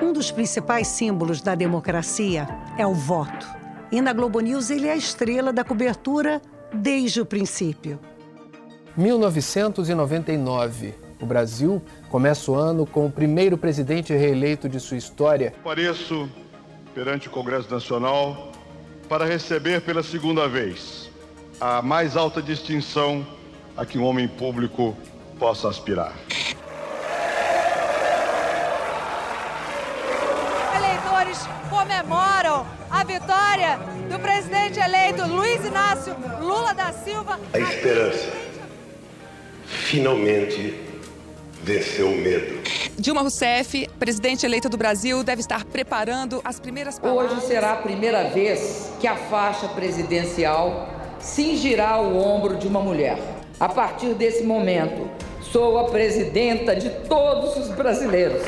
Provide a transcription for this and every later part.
Um dos principais símbolos da democracia é o voto. E na Globo News ele é a estrela da cobertura desde o princípio. 1999. O Brasil começa o ano com o primeiro presidente reeleito de sua história. Pareço perante o Congresso Nacional para receber pela segunda vez a mais alta distinção a que um homem público possa aspirar. Vitória do presidente eleito Luiz Inácio Lula da Silva. A esperança finalmente venceu o medo. Dilma Rousseff, presidente eleita do Brasil, deve estar preparando as primeiras palavras. Hoje será a primeira vez que a faixa presidencial cingirá o ombro de uma mulher. A partir desse momento, sou a presidenta de todos os brasileiros.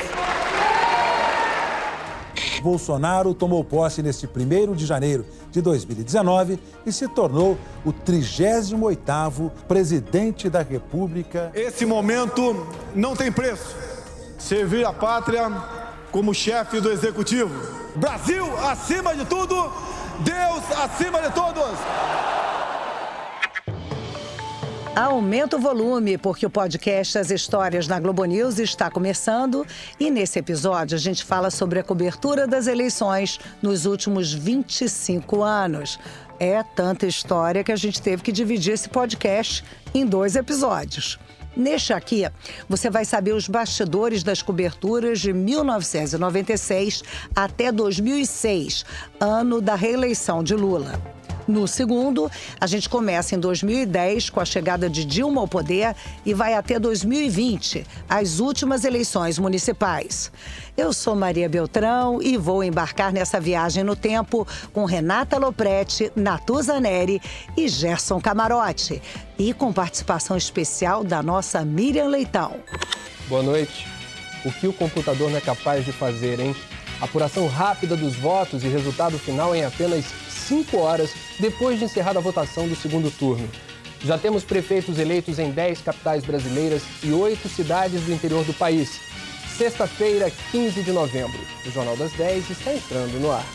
Bolsonaro tomou posse neste 1 de janeiro de 2019 e se tornou o 38º presidente da República. Esse momento não tem preço. Servir a pátria como chefe do executivo. Brasil acima de tudo, Deus acima de todos. Aumenta o volume, porque o podcast As Histórias na Globo News está começando e nesse episódio a gente fala sobre a cobertura das eleições nos últimos 25 anos. É tanta história que a gente teve que dividir esse podcast em dois episódios. Neste aqui, você vai saber os bastidores das coberturas de 1996 até 2006, ano da reeleição de Lula. No segundo, a gente começa em 2010 com a chegada de Dilma ao poder e vai até 2020, as últimas eleições municipais. Eu sou Maria Beltrão e vou embarcar nessa viagem no tempo com Renata Lopretti, Natuza Neri e Gerson Camarote. E com participação especial da nossa Miriam Leitão. Boa noite. O que o computador não é capaz de fazer, hein? Apuração rápida dos votos e resultado final em apenas 5 horas depois de encerrada a votação do segundo turno. Já temos prefeitos eleitos em 10 capitais brasileiras e 8 cidades do interior do país. Sexta-feira, 15 de novembro. O Jornal das 10 está entrando no ar.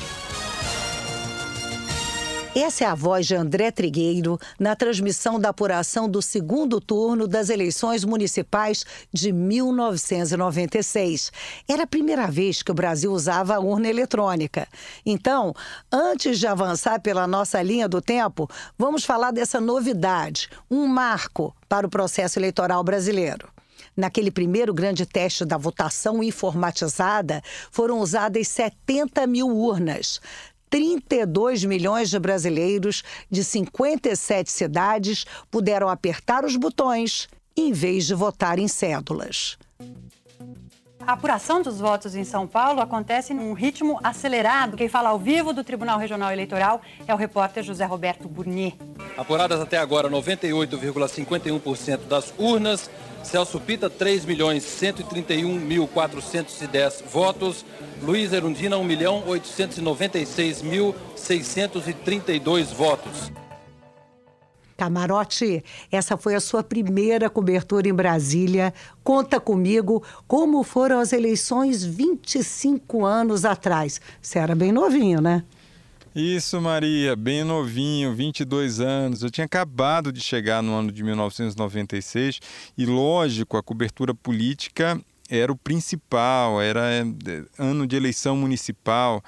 Essa é a voz de André Trigueiro na transmissão da apuração do segundo turno das eleições municipais de 1996. Era a primeira vez que o Brasil usava a urna eletrônica. Então, antes de avançar pela nossa linha do tempo, vamos falar dessa novidade, um marco para o processo eleitoral brasileiro. Naquele primeiro grande teste da votação informatizada, foram usadas 70 mil urnas. 32 milhões de brasileiros de 57 cidades puderam apertar os botões em vez de votar em cédulas. A apuração dos votos em São Paulo acontece num ritmo acelerado. Quem fala ao vivo do Tribunal Regional Eleitoral é o repórter José Roberto Burnier. Apuradas até agora 98,51% das urnas. Celso Pita, 3.131.410 votos. Luiz Erundina, 1.896.632 votos. Camarote, essa foi a sua primeira cobertura em Brasília. Conta comigo como foram as eleições 25 anos atrás. Você era bem novinho, né? Isso, Maria, bem novinho, 22 anos. Eu tinha acabado de chegar no ano de 1996 e, lógico, a cobertura política era o principal, era é, ano de eleição municipal.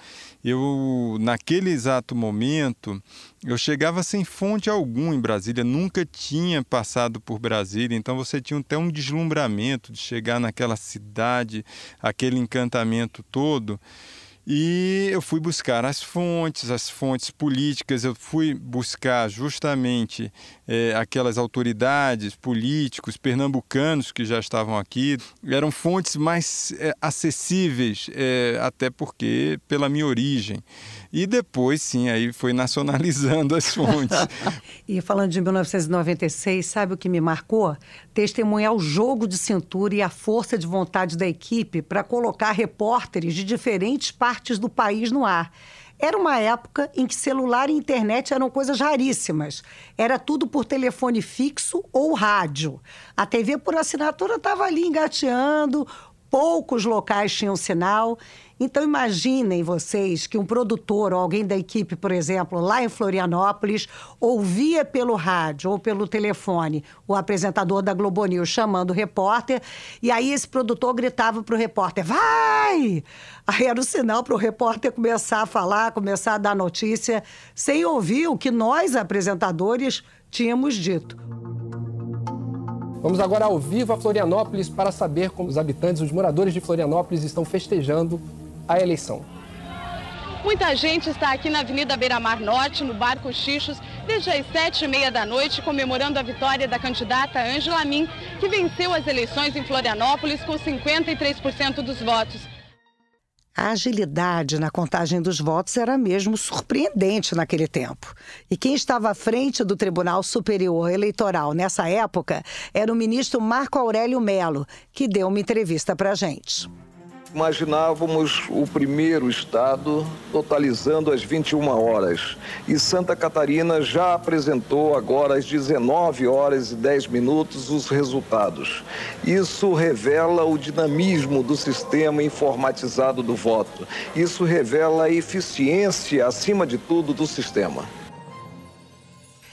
Eu, naquele exato momento, eu chegava sem fonte algum em Brasília, nunca tinha passado por Brasília, então você tinha até um deslumbramento de chegar naquela cidade, aquele encantamento todo. E eu fui buscar as fontes, as fontes políticas, eu fui buscar justamente é, aquelas autoridades, políticos, pernambucanos que já estavam aqui. Eram fontes mais é, acessíveis, é, até porque pela minha origem. E depois, sim, aí foi nacionalizando as fontes. e falando de 1996, sabe o que me marcou? Testemunhar o jogo de cintura e a força de vontade da equipe para colocar repórteres de diferentes partes do país no ar. Era uma época em que celular e internet eram coisas raríssimas. Era tudo por telefone fixo ou rádio. A TV por assinatura estava ali engateando, poucos locais tinham sinal. Então imaginem vocês que um produtor ou alguém da equipe, por exemplo, lá em Florianópolis, ouvia pelo rádio ou pelo telefone o apresentador da Globo News chamando o repórter, e aí esse produtor gritava para o repórter: vai! Aí era o sinal para o repórter começar a falar, começar a dar notícia, sem ouvir o que nós, apresentadores, tínhamos dito. Vamos agora ao vivo a Florianópolis para saber como os habitantes, os moradores de Florianópolis estão festejando a eleição. Muita gente está aqui na Avenida Beira Mar Norte, no Barco Xixos, desde as sete e meia da noite, comemorando a vitória da candidata Angela Min, que venceu as eleições em Florianópolis com 53% dos votos. A agilidade na contagem dos votos era mesmo surpreendente naquele tempo. E quem estava à frente do Tribunal Superior Eleitoral nessa época era o ministro Marco Aurélio Melo, que deu uma entrevista para a gente. Imaginávamos o primeiro estado totalizando as 21 horas e Santa Catarina já apresentou agora às 19 horas e 10 minutos os resultados. Isso revela o dinamismo do sistema informatizado do voto. Isso revela a eficiência, acima de tudo, do sistema.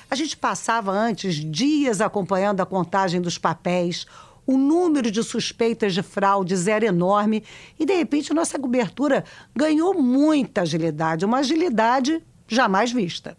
A gente passava antes dias acompanhando a contagem dos papéis, o número de suspeitas de fraudes era enorme e, de repente, nossa cobertura ganhou muita agilidade, uma agilidade jamais vista.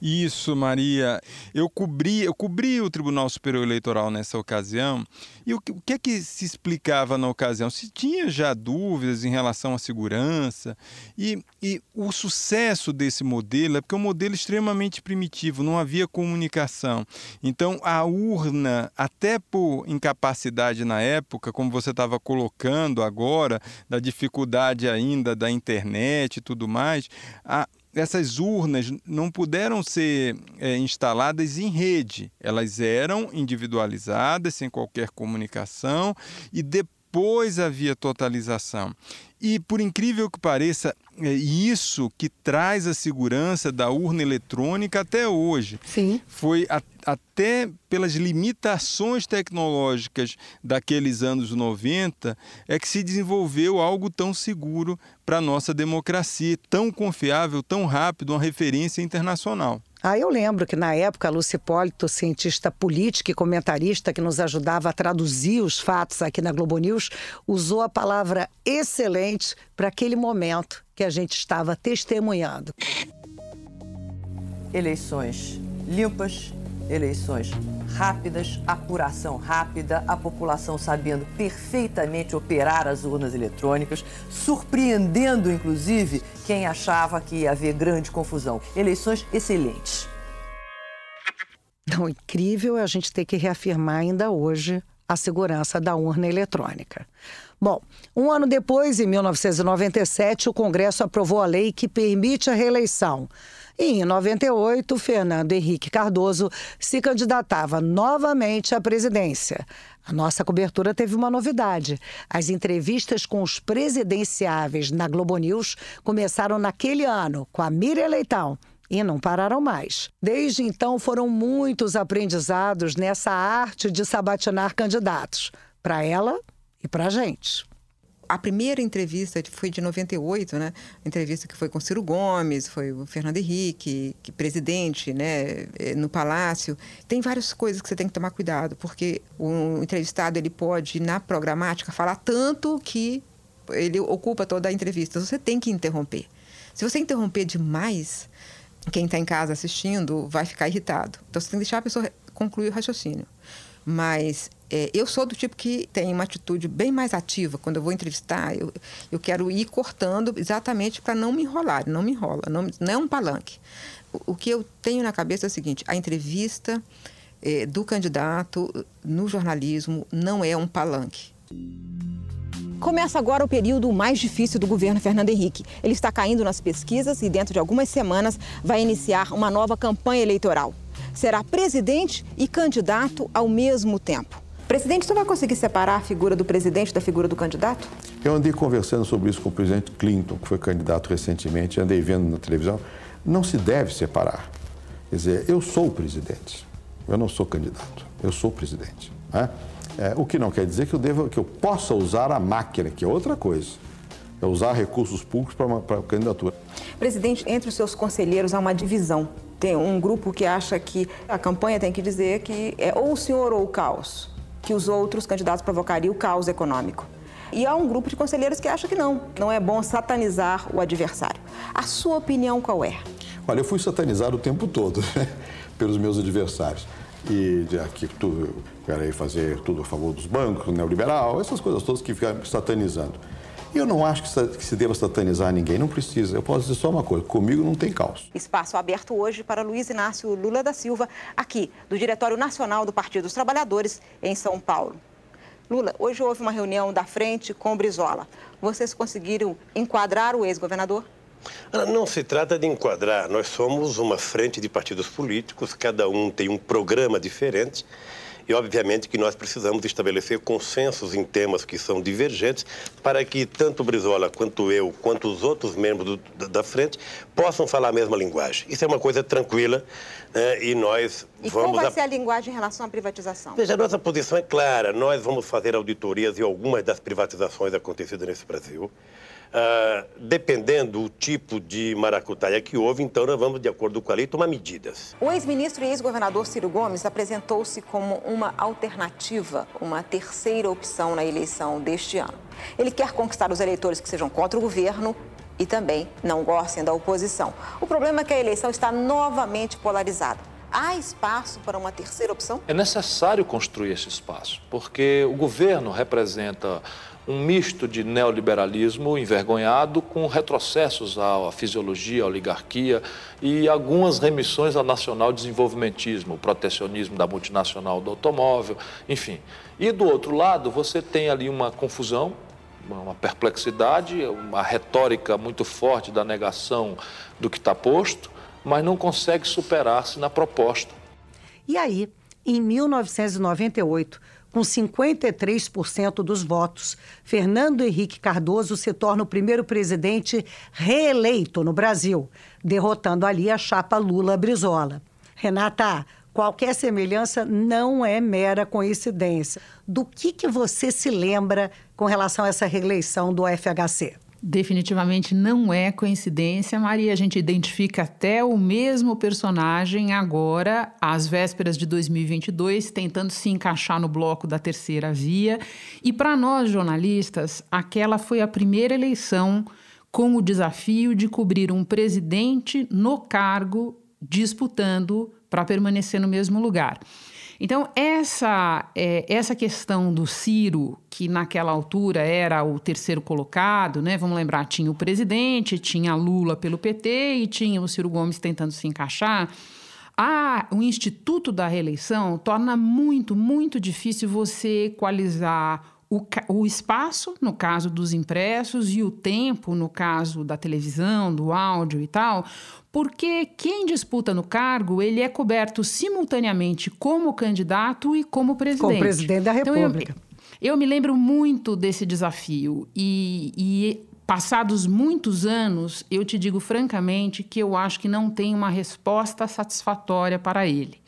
Isso, Maria. Eu cobri, eu cobri o Tribunal Superior Eleitoral nessa ocasião. E o que, o que é que se explicava na ocasião? Se tinha já dúvidas em relação à segurança. E, e o sucesso desse modelo é porque é um modelo extremamente primitivo, não havia comunicação. Então, a urna, até por incapacidade na época, como você estava colocando agora, da dificuldade ainda da internet e tudo mais, a, essas urnas não puderam ser é, instaladas em rede, elas eram individualizadas, sem qualquer comunicação, e depois havia totalização. E por incrível que pareça, é isso que traz a segurança da urna eletrônica até hoje. Sim. Foi a, até pelas limitações tecnológicas daqueles anos 90 é que se desenvolveu algo tão seguro para a nossa democracia, tão confiável, tão rápido, uma referência internacional. Ah, eu lembro que na época a Lucy Polito, cientista política e comentarista que nos ajudava a traduzir os fatos aqui na Globo News, usou a palavra excelente para aquele momento que a gente estava testemunhando. Eleições limpas, eleições rápidas, apuração rápida, a população sabendo perfeitamente operar as urnas eletrônicas, surpreendendo inclusive quem achava que ia haver grande confusão. Eleições excelentes. Então, incrível é a gente ter que reafirmar ainda hoje a segurança da urna eletrônica. Bom, um ano depois, em 1997, o Congresso aprovou a lei que permite a reeleição. E em 98, Fernando Henrique Cardoso se candidatava novamente à presidência. A nossa cobertura teve uma novidade. As entrevistas com os presidenciáveis na Globo News começaram naquele ano, com a Miriam Leitão. E não pararam mais. Desde então, foram muitos aprendizados nessa arte de sabatinar candidatos. Para ela e para a gente a primeira entrevista foi de 98, né? Entrevista que foi com Ciro Gomes, foi o Fernando Henrique, que presidente, né, eh, no palácio. Tem várias coisas que você tem que tomar cuidado, porque o entrevistado ele pode na programática falar tanto que ele ocupa toda a entrevista. Você tem que interromper. Se você interromper demais, quem está em casa assistindo vai ficar irritado. Então você tem que deixar a pessoa concluir o raciocínio. Mas é, eu sou do tipo que tem uma atitude bem mais ativa. Quando eu vou entrevistar, eu, eu quero ir cortando exatamente para não me enrolar. Não me enrola, não, não é um palanque. O, o, que eu tenho na cabeça é o seguinte: a entrevista é, do candidato no jornalismo não é um palanque. Começa agora o período mais difícil do governo Fernando Henrique. Ele está caindo nas pesquisas e, dentro de algumas semanas, vai iniciar uma nova campanha eleitoral será presidente e candidato ao mesmo tempo. Presidente, você vai conseguir separar a figura do presidente da figura do candidato? Eu andei conversando sobre isso com o presidente Clinton, que foi candidato recentemente, andei vendo na televisão. Não se deve separar. Quer dizer, eu sou o presidente, eu não sou candidato, eu sou o presidente. Né? É, o que não quer dizer que eu, deva, que eu possa usar a máquina, que é outra coisa. É usar recursos públicos para a candidatura. Presidente, entre os seus conselheiros há uma divisão. Tem um grupo que acha que a campanha tem que dizer que é ou o senhor ou o caos, que os outros candidatos provocariam o caos econômico. E há um grupo de conselheiros que acha que não, não é bom satanizar o adversário. A sua opinião qual é? Olha, eu fui satanizado o tempo todo né, pelos meus adversários. E aqui tudo, querem fazer tudo a favor dos bancos, neoliberal, essas coisas todas que ficam satanizando. E eu não acho que se deva satanizar ninguém, não precisa. Eu posso dizer só uma coisa: comigo não tem caos. Espaço aberto hoje para Luiz Inácio Lula da Silva, aqui do Diretório Nacional do Partido dos Trabalhadores, em São Paulo. Lula, hoje houve uma reunião da frente com Brizola. Vocês conseguiram enquadrar o ex-governador? Não se trata de enquadrar. Nós somos uma frente de partidos políticos, cada um tem um programa diferente. E, obviamente, que nós precisamos estabelecer consensos em temas que são divergentes para que tanto o Brizola quanto eu, quanto os outros membros do, da frente possam falar a mesma linguagem. Isso é uma coisa tranquila né? e nós e vamos... qual vai a... ser a linguagem em relação à privatização? Veja, a nossa posição é clara. Nós vamos fazer auditorias em algumas das privatizações acontecidas nesse Brasil. Uh, dependendo do tipo de maracutaia que houve, então nós vamos, de acordo com a lei, tomar medidas. O ex-ministro e ex-governador Ciro Gomes apresentou-se como uma alternativa, uma terceira opção na eleição deste ano. Ele quer conquistar os eleitores que sejam contra o governo e também não gostem da oposição. O problema é que a eleição está novamente polarizada. Há espaço para uma terceira opção? É necessário construir esse espaço, porque o governo representa um misto de neoliberalismo envergonhado com retrocessos à fisiologia, à oligarquia e algumas remissões ao nacional desenvolvimentismo, o protecionismo da multinacional do automóvel, enfim. E do outro lado, você tem ali uma confusão, uma perplexidade, uma retórica muito forte da negação do que está posto, mas não consegue superar-se na proposta. E aí, em 1998, com 53% dos votos, Fernando Henrique Cardoso se torna o primeiro presidente reeleito no Brasil, derrotando ali a chapa Lula-Brizola. Renata, qualquer semelhança não é mera coincidência. Do que, que você se lembra com relação a essa reeleição do FHC? Definitivamente não é coincidência, Maria. A gente identifica até o mesmo personagem agora, às vésperas de 2022, tentando se encaixar no bloco da terceira via. E para nós jornalistas, aquela foi a primeira eleição com o desafio de cobrir um presidente no cargo disputando para permanecer no mesmo lugar. Então, essa, é, essa questão do Ciro, que naquela altura era o terceiro colocado, né? Vamos lembrar, tinha o presidente, tinha Lula pelo PT e tinha o Ciro Gomes tentando se encaixar. Ah, o Instituto da Reeleição torna muito, muito difícil você equalizar o, o, espaço, no caso dos impressos, e o tempo, no caso da televisão, do áudio e tal, porque quem disputa no cargo, ele é coberto simultaneamente como candidato e como presidente. Como presidente da República. Então, eu, eu me lembro muito desse desafio e, e passados muitos anos, eu te digo francamente que eu acho que não tem uma resposta satisfatória para ele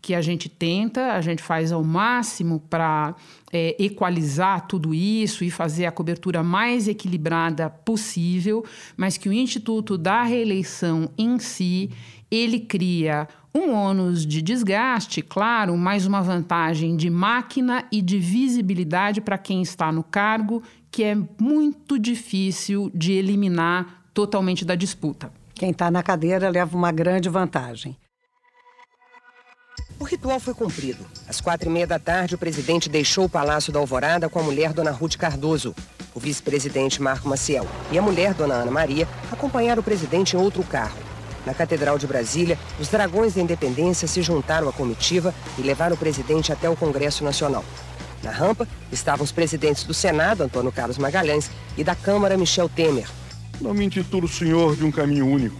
que a gente tenta, a gente faz ao máximo para é, equalizar tudo isso e fazer a cobertura mais equilibrada possível, mas que o Instituto da Reeleição em si ele cria um ônus de desgaste, claro, mas uma vantagem de máquina e de visibilidade para quem está no cargo, que é muito difícil de eliminar totalmente da disputa. Quem está na cadeira leva uma grande vantagem. O ritual foi cumprido. Às quatro e meia da tarde, o presidente deixou o Palácio da Alvorada com a mulher, Dona Ruth Cardoso. O vice-presidente Marco Maciel e a mulher, Dona Ana Maria, acompanharam o presidente em outro carro. Na Catedral de Brasília, os dragões da independência se juntaram à comitiva e levaram o presidente até o Congresso Nacional. Na rampa estavam os presidentes do Senado, Antônio Carlos Magalhães, e da Câmara, Michel Temer. Não me intitulo senhor de um caminho único.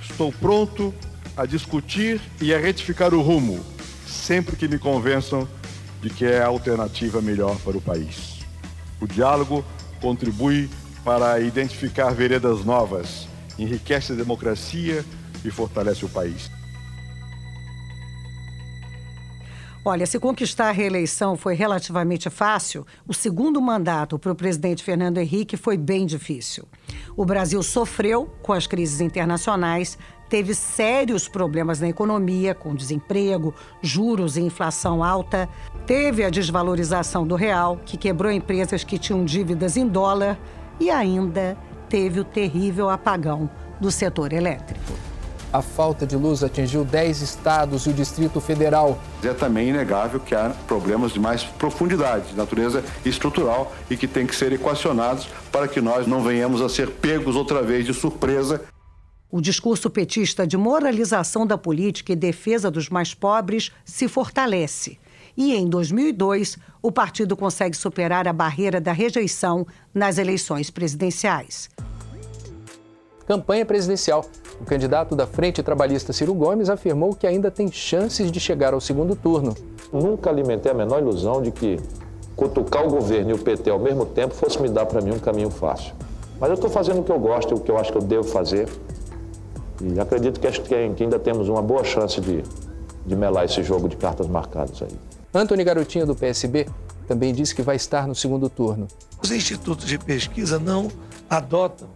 Estou pronto a discutir e a retificar o rumo, sempre que me convençam de que é a alternativa melhor para o país. O diálogo contribui para identificar veredas novas, enriquece a democracia e fortalece o país. Olha, se conquistar a reeleição foi relativamente fácil, o segundo mandato para o presidente Fernando Henrique foi bem difícil. O Brasil sofreu com as crises internacionais, teve sérios problemas na economia, com desemprego, juros e inflação alta, teve a desvalorização do real, que quebrou empresas que tinham dívidas em dólar, e ainda teve o terrível apagão do setor elétrico a falta de luz atingiu 10 estados e o Distrito Federal. É também inegável que há problemas de mais profundidade, de natureza estrutural e que têm que ser equacionados para que nós não venhamos a ser pegos outra vez de surpresa. O discurso petista de moralização da política e defesa dos mais pobres se fortalece. E em 2002, o partido consegue superar a barreira da rejeição nas eleições presidenciais. Campanha presidencial. O candidato da Frente Trabalhista Ciro Gomes afirmou que ainda tem chances de chegar ao segundo turno. Nunca alimentei a menor ilusão de que cutucar o governo e o PT ao mesmo tempo fosse me dar para mim um caminho fácil. Mas eu estou fazendo o que eu gosto, o que eu acho que eu devo fazer. E acredito que, que ainda temos uma boa chance de, de melar esse jogo de cartas marcadas aí. Antony Garotinho, do PSB, também disse que vai estar no segundo turno. Os institutos de pesquisa não adotam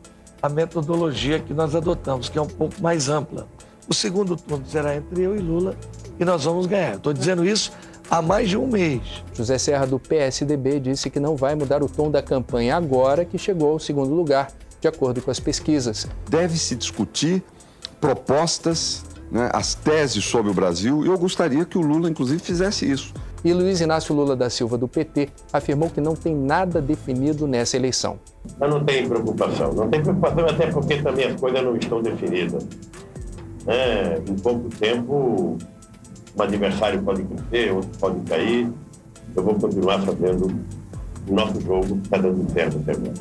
a metodologia que nós adotamos, que é um pouco mais ampla. O segundo turno será entre eu e Lula e nós vamos ganhar. Estou dizendo isso há mais de um mês. José Serra, do PSDB, disse que não vai mudar o tom da campanha agora que chegou ao segundo lugar, de acordo com as pesquisas. Deve-se discutir propostas, né, as teses sobre o Brasil, e eu gostaria que o Lula, inclusive, fizesse isso. E Luiz Inácio Lula da Silva, do PT, afirmou que não tem nada definido nessa eleição. Eu não tenho preocupação. Não tem preocupação até porque também as coisas não estão definidas. É, em pouco tempo, um adversário pode crescer, outro pode cair. Eu vou continuar fazendo o nosso jogo que está dando certo até agora.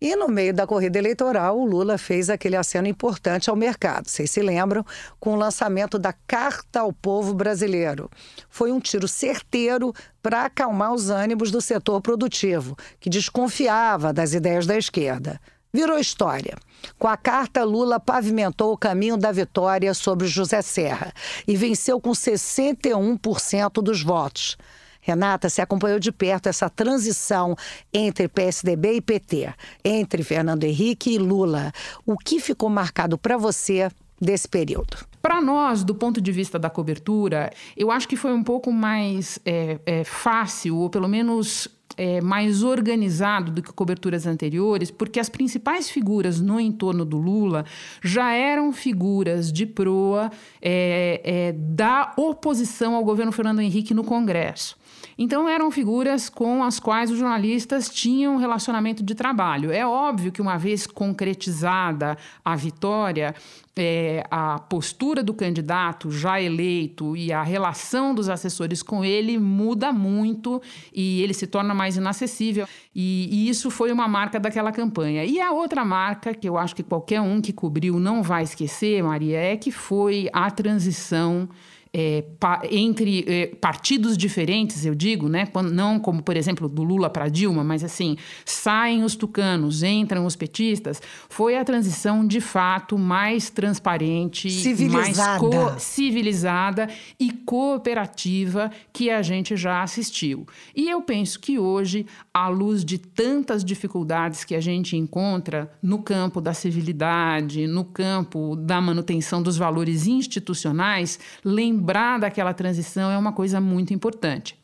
E no meio da corrida eleitoral, o Lula fez aquele aceno importante ao mercado. Vocês se lembram? Com o lançamento da Carta ao Povo Brasileiro. Foi um tiro certeiro para acalmar os ânimos do setor produtivo, que desconfiava das ideias da esquerda. Virou história. Com a carta, Lula pavimentou o caminho da vitória sobre José Serra e venceu com 61% dos votos. Renata, se acompanhou de perto essa transição entre PSDB e PT, entre Fernando Henrique e Lula. O que ficou marcado para você desse período? Para nós, do ponto de vista da cobertura, eu acho que foi um pouco mais é, é, fácil, ou pelo menos é, mais organizado do que coberturas anteriores, porque as principais figuras no entorno do Lula já eram figuras de proa é, é, da oposição ao governo Fernando Henrique no Congresso. Então eram figuras com as quais os jornalistas tinham relacionamento de trabalho. É óbvio que uma vez concretizada a vitória, é, a postura do candidato já eleito e a relação dos assessores com ele muda muito e ele se torna mais inacessível. E, e, isso foi uma marca daquela campanha. E a outra marca, que eu acho que qualquer um que cobriu não vai esquecer, Maria, é que foi a transição é, pa, entre é, partidos diferentes, eu digo, né? Quando, não como, por exemplo, do Lula para Dilma, mas assim, saem os tucanos, entram os petistas, foi a transição de fato mais transparente, civilizada. mais civilizada e cooperativa que a gente já assistiu. E eu penso que hoje, à luz de tantas dificuldades que a gente encontra no campo da civilidade, no campo da manutenção dos valores institucionais, lembrar lembrar daquela transição é uma coisa muito importante.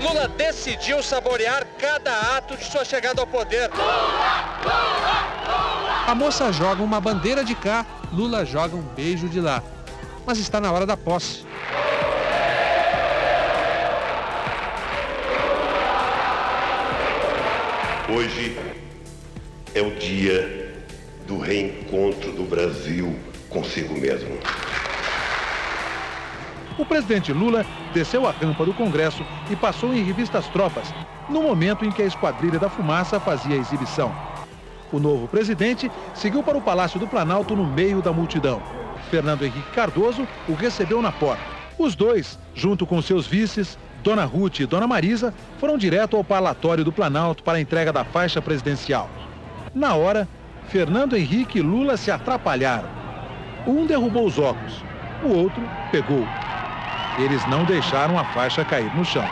Lula decidiu saborear cada ato de sua chegada ao poder. Lula, Lula, Lula. A moça joga uma bandeira de cá, Lula joga um beijo de lá. Mas está na hora da posse. Hoje é o dia do reencontro do Brasil consigo mesmo. O presidente Lula desceu a rampa do Congresso e passou em revista as tropas, no momento em que a Esquadrilha da Fumaça fazia a exibição. O novo presidente seguiu para o Palácio do Planalto no meio da multidão. Fernando Henrique Cardoso o recebeu na porta. Os dois, junto com seus vices, Dona Ruth e Dona Marisa, foram direto ao Palatório do Planalto para a entrega da faixa presidencial. Na hora, Fernando Henrique e Lula se atrapalharam. Um derrubou os óculos, o outro pegou. Eles não deixaram a faixa cair no chão.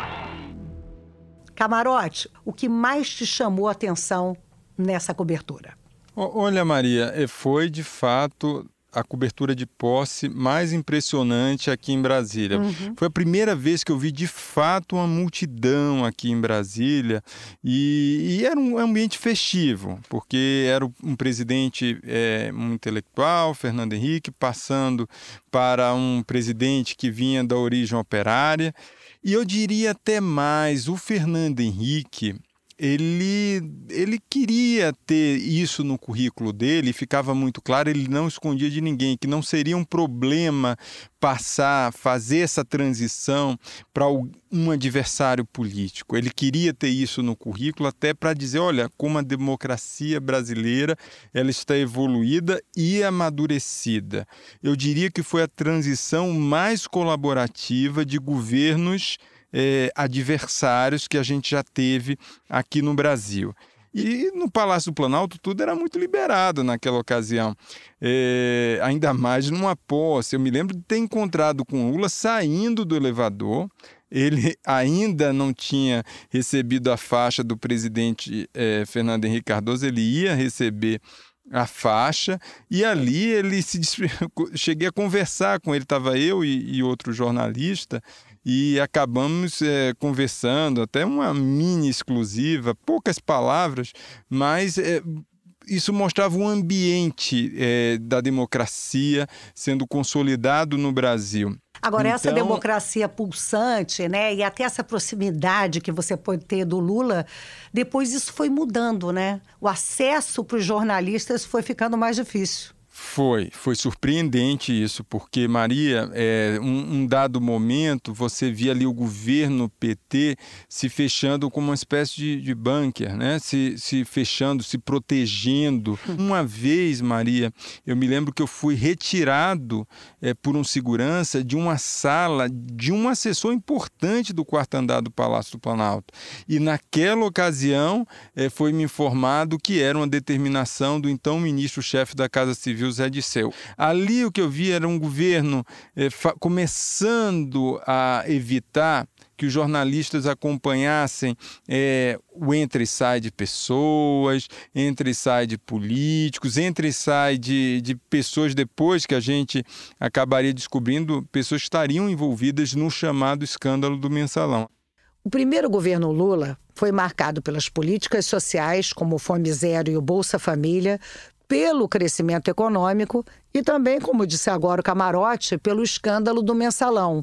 Camarote, o que mais te chamou a atenção nessa cobertura? Olha, Maria, eh, foi de fato a cobertura de posse mais impressionante aqui em Brasília. Uhum. Foi a primeira vez que eu vi de fato uma multidão aqui em Brasília e, e era um ambiente festivo, porque era um presidente é, um intelectual, Fernando Henrique, passando para um presidente que vinha da origem operária. E eu diria até mais, o Fernando Henrique ele, ele queria ter isso no currículo dele, ficava muito claro, ele não escondia de ninguém, que não seria um problema passar, fazer essa transição para um adversário político. Ele queria ter isso no currículo até para dizer, olha, como a democracia brasileira ela está evoluída e amadurecida. Eu diria que foi a transição mais colaborativa de governos é, adversários que a gente já teve aqui no Brasil. E no Palácio do Planalto tudo era muito liberado naquela ocasião, é, ainda mais numa posse. Eu me lembro de ter encontrado com Lula saindo do elevador. Ele ainda não tinha recebido a faixa do presidente é, Fernando Henrique Cardoso, ele ia receber a faixa e ali ele se cheguei a conversar com ele estava eu e, e outro jornalista e acabamos é, conversando, até uma mini exclusiva, poucas palavras, mas é, isso mostrava um ambiente é, da democracia sendo consolidado no Brasil. Agora, então... essa democracia pulsante, né, e até essa proximidade que você pode ter do Lula, depois isso foi mudando, né? O acesso para os jornalistas foi ficando mais difícil. Foi, foi surpreendente isso, porque Maria, é, um, um, dado momento você via ali o governo PT se fechando como uma espécie de, de bunker, né? se, se fechando, se protegendo. Uma vez, Maria, eu me lembro que eu fui retirado é, por um segurança de uma sala de um assessor importante do quarto andar do Palácio do Planalto. E naquela ocasião é, foi me informado que era uma determinação do então ministro-chefe da Casa Civil José Disseu. Ali o que eu vi era um governo eh, começando a evitar que os jornalistas acompanhassem é, o entre e sai de pessoas, entre e sai de políticos, entre e sai de, de pessoas depois que a gente acabaria descobrindo, pessoas que estariam envolvidas no chamado escândalo do mensalão. O primeiro governo Lula foi marcado pelas políticas sociais, como o Fome Zero e o Bolsa Família, pelo crescimento econômico e também, como disse agora o Camarote, pelo escândalo do mensalão.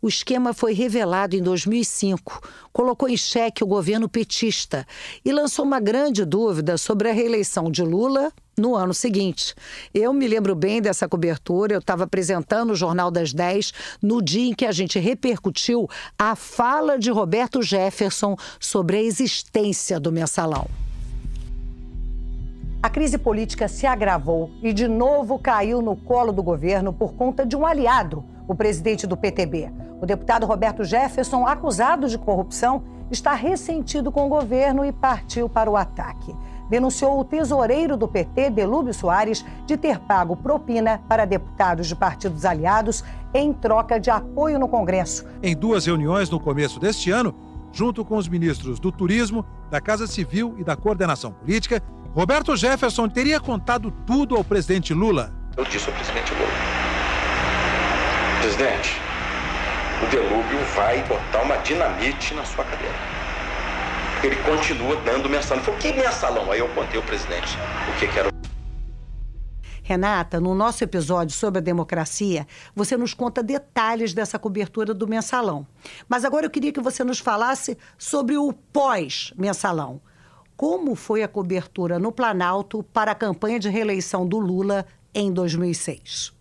O esquema foi revelado em 2005, colocou em xeque o governo petista e lançou uma grande dúvida sobre a reeleição de Lula no ano seguinte. Eu me lembro bem dessa cobertura, eu estava apresentando o Jornal das 10 no dia em que a gente repercutiu a fala de Roberto Jefferson sobre a existência do mensalão. A crise política se agravou e de novo caiu no colo do governo por conta de um aliado, o presidente do PTB. O deputado Roberto Jefferson, acusado de corrupção, está ressentido com o governo e partiu para o ataque. Denunciou o tesoureiro do PT, Delúbio Soares, de ter pago propina para deputados de partidos aliados em troca de apoio no Congresso. Em duas reuniões no começo deste ano, junto com os ministros do Turismo, da Casa Civil e da Coordenação Política, Roberto Jefferson teria contado tudo ao presidente Lula. Eu disse ao presidente Lula: Presidente, o Delúbio vai botar uma dinamite na sua cadeira. Ele continua dando mensalão. Ele falou: que mensalão? Aí eu contei ao presidente o que, que era. Renata, no nosso episódio sobre a democracia, você nos conta detalhes dessa cobertura do mensalão. Mas agora eu queria que você nos falasse sobre o pós-mensalão como foi a cobertura no Planalto para a campanha de reeleição do Lula em 2006.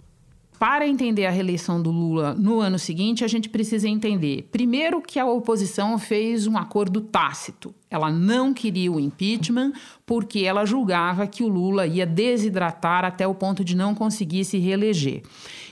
Para entender a reeleição do Lula no ano seguinte, a gente precisa entender, primeiro, que a oposição fez um acordo tácito. Ela não queria o impeachment porque ela julgava que o Lula ia desidratar até o ponto de não conseguir se reeleger.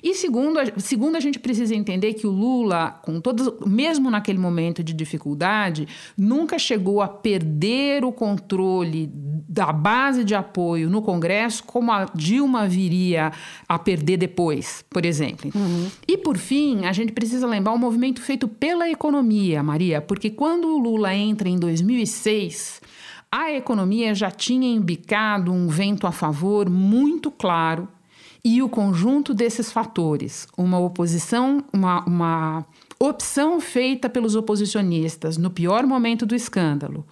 E segundo, segundo a gente precisa entender que o Lula, com todos, mesmo naquele momento de dificuldade, nunca chegou a perder o controle da base de apoio no Congresso, como a Dilma viria a perder depois, por exemplo. Uhum. E, por fim, a gente precisa lembrar o movimento feito pela economia, Maria, porque quando o Lula entra em 2006, a economia já tinha embicado um vento a favor muito claro e o conjunto desses fatores, uma oposição, uma, uma opção feita pelos oposicionistas no pior momento do escândalo,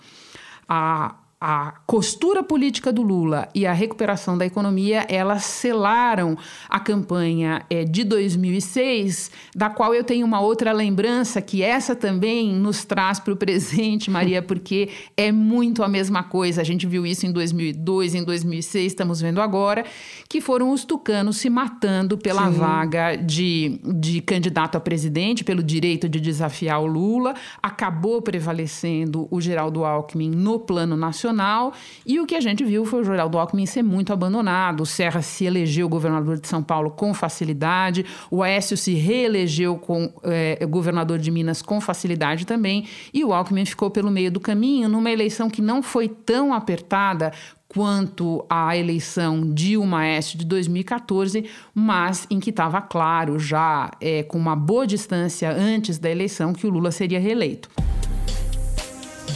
a a costura política do Lula e a recuperação da economia, elas selaram a campanha é, de 2006, da qual eu tenho uma outra lembrança, que essa também nos traz para o presente, Maria, porque é muito a mesma coisa. A gente viu isso em 2002, em 2006, estamos vendo agora, que foram os tucanos se matando pela Sim. vaga de, de candidato a presidente, pelo direito de desafiar o Lula. Acabou prevalecendo o Geraldo Alckmin no plano nacional nacional. E o que a gente viu foi o Geraldo Alckmin ser muito abandonado. O Serra se elegeu governador de São Paulo com facilidade. O Aécio se reelegeu com é, governador de Minas com facilidade também. E o Alckmin ficou pelo meio do caminho numa eleição que não foi tão apertada quanto à eleição Dilma Aécio de 2014, mas em que estava claro já é, com uma boa distância antes da eleição que o Lula seria reeleito.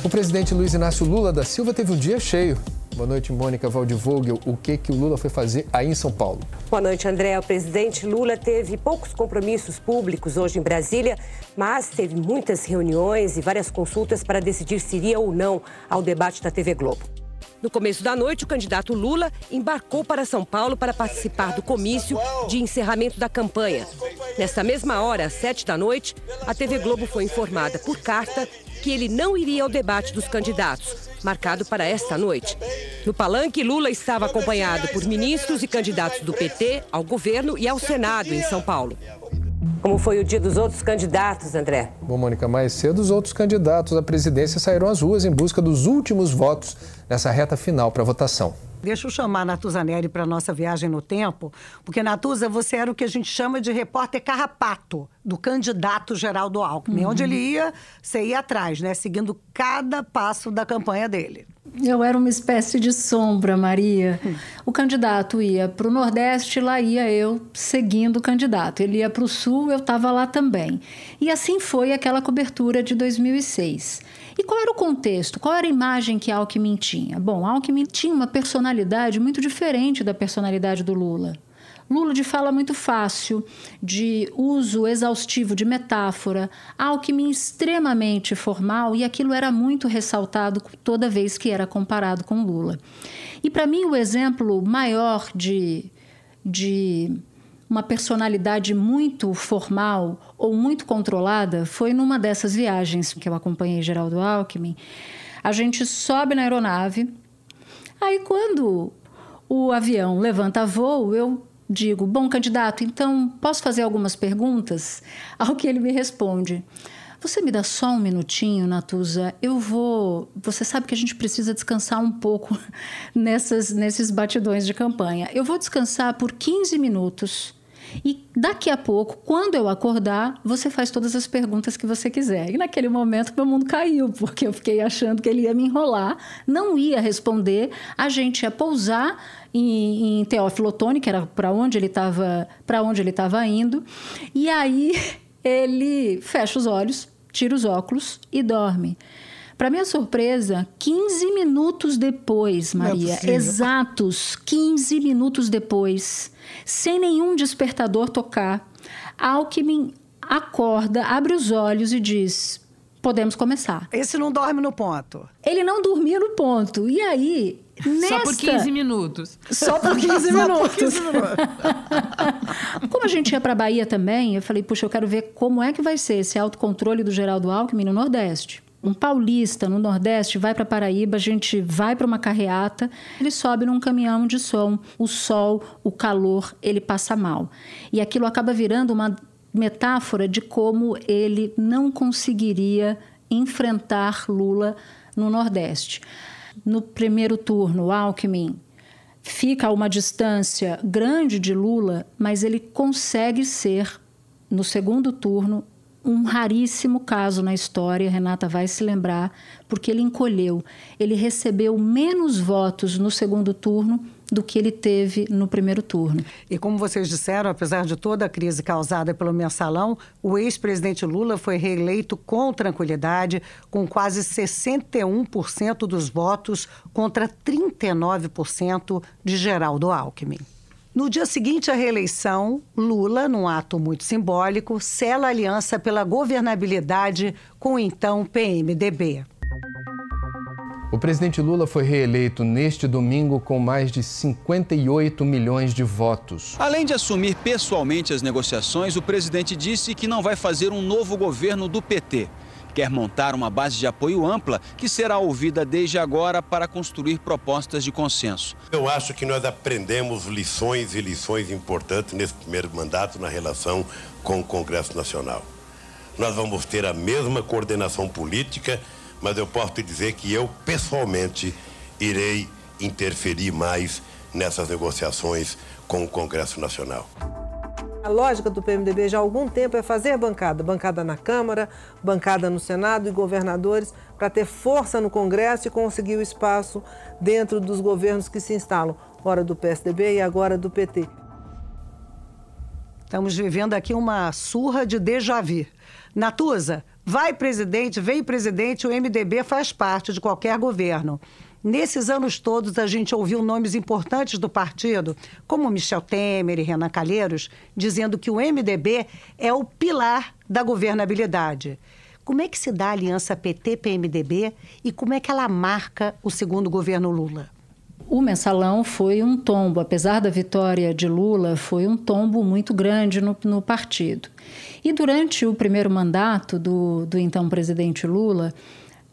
O presidente Luiz Inácio Lula da Silva teve um dia cheio. Boa noite, Mônica Waldvogel. O que, que o Lula foi fazer aí em São Paulo? Boa noite, André. O presidente Lula teve poucos compromissos públicos hoje em Brasília, mas teve muitas reuniões e várias consultas para decidir se iria ou não ao debate da TV Globo. No começo da noite, o candidato Lula embarcou para São Paulo para participar do comício de encerramento da campanha. Nessa mesma hora, às sete da noite, a TV Globo foi informada por carta que ele não iria ao debate dos candidatos, marcado para esta noite. No palanque, Lula estava acompanhado por ministros e candidatos do PT ao governo e ao Senado em São Paulo. Como foi o dia dos outros candidatos, André? Bom, Mônica, mais cedo os outros candidatos à presidência saíram às ruas em busca dos últimos votos nessa reta final para votação. Deixa eu chamar a Natuza Neri para a nossa viagem no tempo, porque, Natuza, você era o que a gente chama de repórter carrapato do candidato Geraldo Alckmin. Uhum. Onde ele ia, você ia atrás, né? Seguindo cada passo da campanha dele. Eu era uma espécie de sombra, Maria. Hum. O candidato ia para o Nordeste, lá ia eu seguindo o candidato. Ele ia para o Sul, eu estava lá também. E assim foi aquela cobertura de 2006. E qual era o contexto? Qual era a imagem que Alckmin tinha? Bom, Alckmin tinha uma personalidade muito diferente da personalidade do Lula. Lula de fala muito fácil, de uso exaustivo de metáfora, Alckmin extremamente formal e aquilo era muito ressaltado toda vez que era comparado com Lula. E para mim o exemplo maior de, de uma personalidade muito formal ou muito controlada foi numa dessas viagens que eu acompanhei Geraldo Alckmin. A gente sobe na aeronave, aí quando o avião levanta voo, eu digo: Bom, candidato, então posso fazer algumas perguntas? Ao que ele me responde: Você me dá só um minutinho, Natuza? Eu vou. Você sabe que a gente precisa descansar um pouco nessas, nesses batidões de campanha. Eu vou descansar por 15 minutos e daqui a pouco, quando eu acordar, você faz todas as perguntas que você quiser. E naquele momento, meu mundo caiu, porque eu fiquei achando que ele ia me enrolar, não ia responder, a gente ia pousar em, em Teófilo Otoni, que era para onde ele estava, para onde ele estava indo. E aí ele fecha os olhos, tira os óculos e dorme. Para minha surpresa, 15 minutos depois, Maria, é exatos 15 minutos depois, sem nenhum despertador tocar, Alckmin acorda, abre os olhos e diz: podemos começar. Esse não dorme no ponto. Ele não dormia no ponto. E aí, Nesta... Só por 15 minutos. Só por 15 minutos. Por 15 minutos. como a gente ia para a Bahia também, eu falei, puxa, eu quero ver como é que vai ser esse autocontrole do Geraldo Alckmin no Nordeste um paulista no Nordeste vai para Paraíba, a gente vai para uma carreata, ele sobe num caminhão de som, o sol, o calor, ele passa mal. E aquilo acaba virando uma metáfora de como ele não conseguiria enfrentar Lula no Nordeste. No primeiro turno, Alckmin fica a uma distância grande de Lula, mas ele consegue ser, no segundo turno, um raríssimo caso na história, Renata vai se lembrar, porque ele encolheu. Ele recebeu menos votos no segundo turno do que ele teve no primeiro turno. E como vocês disseram, apesar de toda a crise causada pelo mensalão, o ex-presidente Lula foi reeleito com tranquilidade, com quase 61% dos votos contra 39% de Geraldo Alckmin. No dia seguinte à reeleição, Lula, num ato muito simbólico, sela aliança pela governabilidade com o então PMDB. O presidente Lula foi reeleito neste domingo com mais de 58 milhões de votos. Além de assumir pessoalmente as negociações, o presidente disse que não vai fazer um novo governo do PT quer montar uma base de apoio ampla que será ouvida desde agora para construir propostas de consenso. Eu acho que nós aprendemos lições e lições importantes nesse primeiro mandato na relação com o Congresso Nacional. Nós vamos ter a mesma coordenação política, mas eu posso te dizer que eu, pessoalmente, irei interferir mais nessas negociações com o Congresso Nacional. A lógica do PMDB já há algum tempo é fazer bancada, bancada na Câmara, bancada no Senado e governadores, para ter força no Congresso e conseguir o espaço dentro dos governos que se instalam, ora do PSDB e agora do PT. Estamos vivendo aqui uma surra de déjà vu. Natuza, vai presidente, vem presidente, o MDB faz parte de qualquer governo. Nesses anos todos, a gente ouviu nomes importantes do partido, como Michel Temer e Renan Calheiros, dizendo que o MDB é o pilar da governabilidade. Como é que se dá a aliança PT-PMDB e como é que ela marca o segundo governo Lula? O mensalão foi um tombo, apesar da vitória de Lula, foi um tombo muito grande no, no partido. E durante o primeiro mandato do, do então presidente Lula,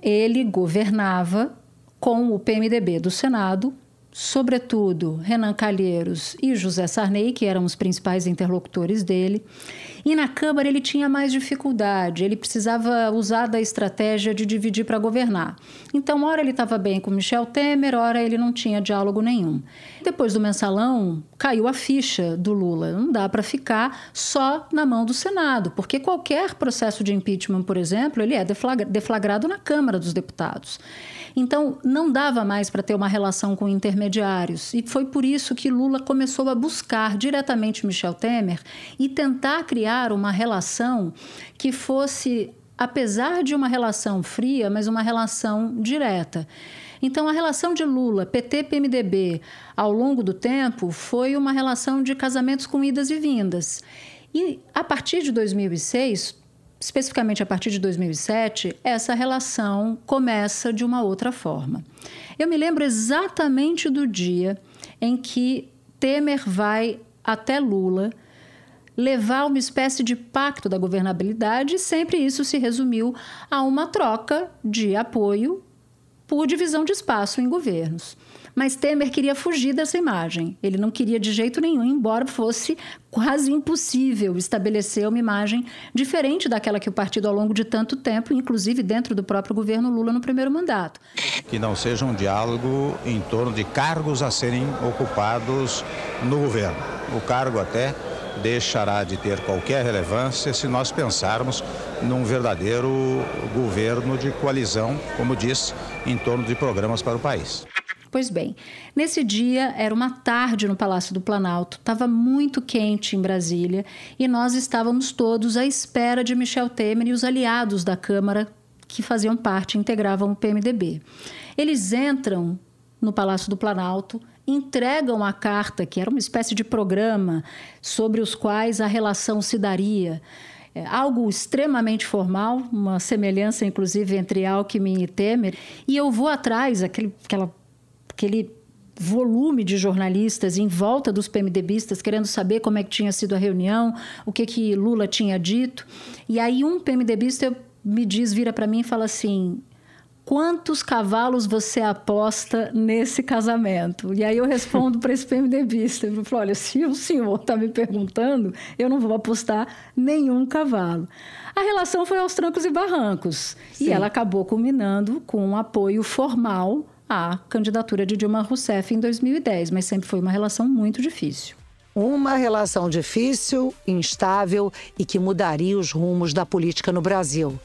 ele governava com o PMDB do Senado, sobretudo Renan Calheiros e José Sarney, que eram os principais interlocutores dele. E na Câmara ele tinha mais dificuldade, ele precisava usar da estratégia de dividir para governar. Então, ora ele estava bem com Michel Temer, ora ele não tinha diálogo nenhum. Depois do mensalão, caiu a ficha do Lula. Não dá para ficar só na mão do Senado, porque qualquer processo de impeachment, por exemplo, ele é deflagrado na Câmara dos Deputados. Então, não dava mais para ter uma relação com intermediários. E foi por isso que Lula começou a buscar diretamente Michel Temer e tentar criar uma relação que fosse, apesar de uma relação fria, mas uma relação direta. Então, a relação de Lula, PT-PMDB, ao longo do tempo, foi uma relação de casamentos com idas e vindas. E a partir de 2006, especificamente a partir de 2007, essa relação começa de uma outra forma. Eu me lembro exatamente do dia em que Temer vai até Lula levar uma espécie de pacto da governabilidade, e sempre isso se resumiu a uma troca de apoio por divisão de espaço em governos. Mas Temer queria fugir dessa imagem. Ele não queria de jeito nenhum, embora fosse quase impossível estabelecer uma imagem diferente daquela que o partido, ao longo de tanto tempo, inclusive dentro do próprio governo Lula no primeiro mandato. Que não seja um diálogo em torno de cargos a serem ocupados no governo. O cargo até deixará de ter qualquer relevância se nós pensarmos num verdadeiro governo de coalizão, como disse, em torno de programas para o país. Pois bem, nesse dia era uma tarde no Palácio do Planalto, estava muito quente em Brasília e nós estávamos todos à espera de Michel Temer e os aliados da Câmara que faziam parte, integravam o PMDB. Eles entram no Palácio do Planalto, entregam a carta, que era uma espécie de programa sobre os quais a relação se daria. É algo extremamente formal, uma semelhança inclusive entre Alckmin e Temer, e eu vou atrás, aquele, aquela aquele volume de jornalistas em volta dos PMDBistas querendo saber como é que tinha sido a reunião, o que que Lula tinha dito. E aí um PMDBista me diz, vira para mim e fala assim: quantos cavalos você aposta nesse casamento? E aí eu respondo para esse PMDBista, eu falo, olha, se o senhor está me perguntando, eu não vou apostar nenhum cavalo. A relação foi aos trancos e barrancos. Sim. E ela acabou culminando com um apoio formal à candidatura de Dilma Rousseff em 2010, mas sempre foi uma relação muito difícil. Uma relação difícil, instável e que mudaria os rumos da política no Brasil.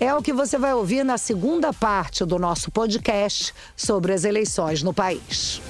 É o que você vai ouvir na segunda parte do nosso podcast sobre as eleições no país.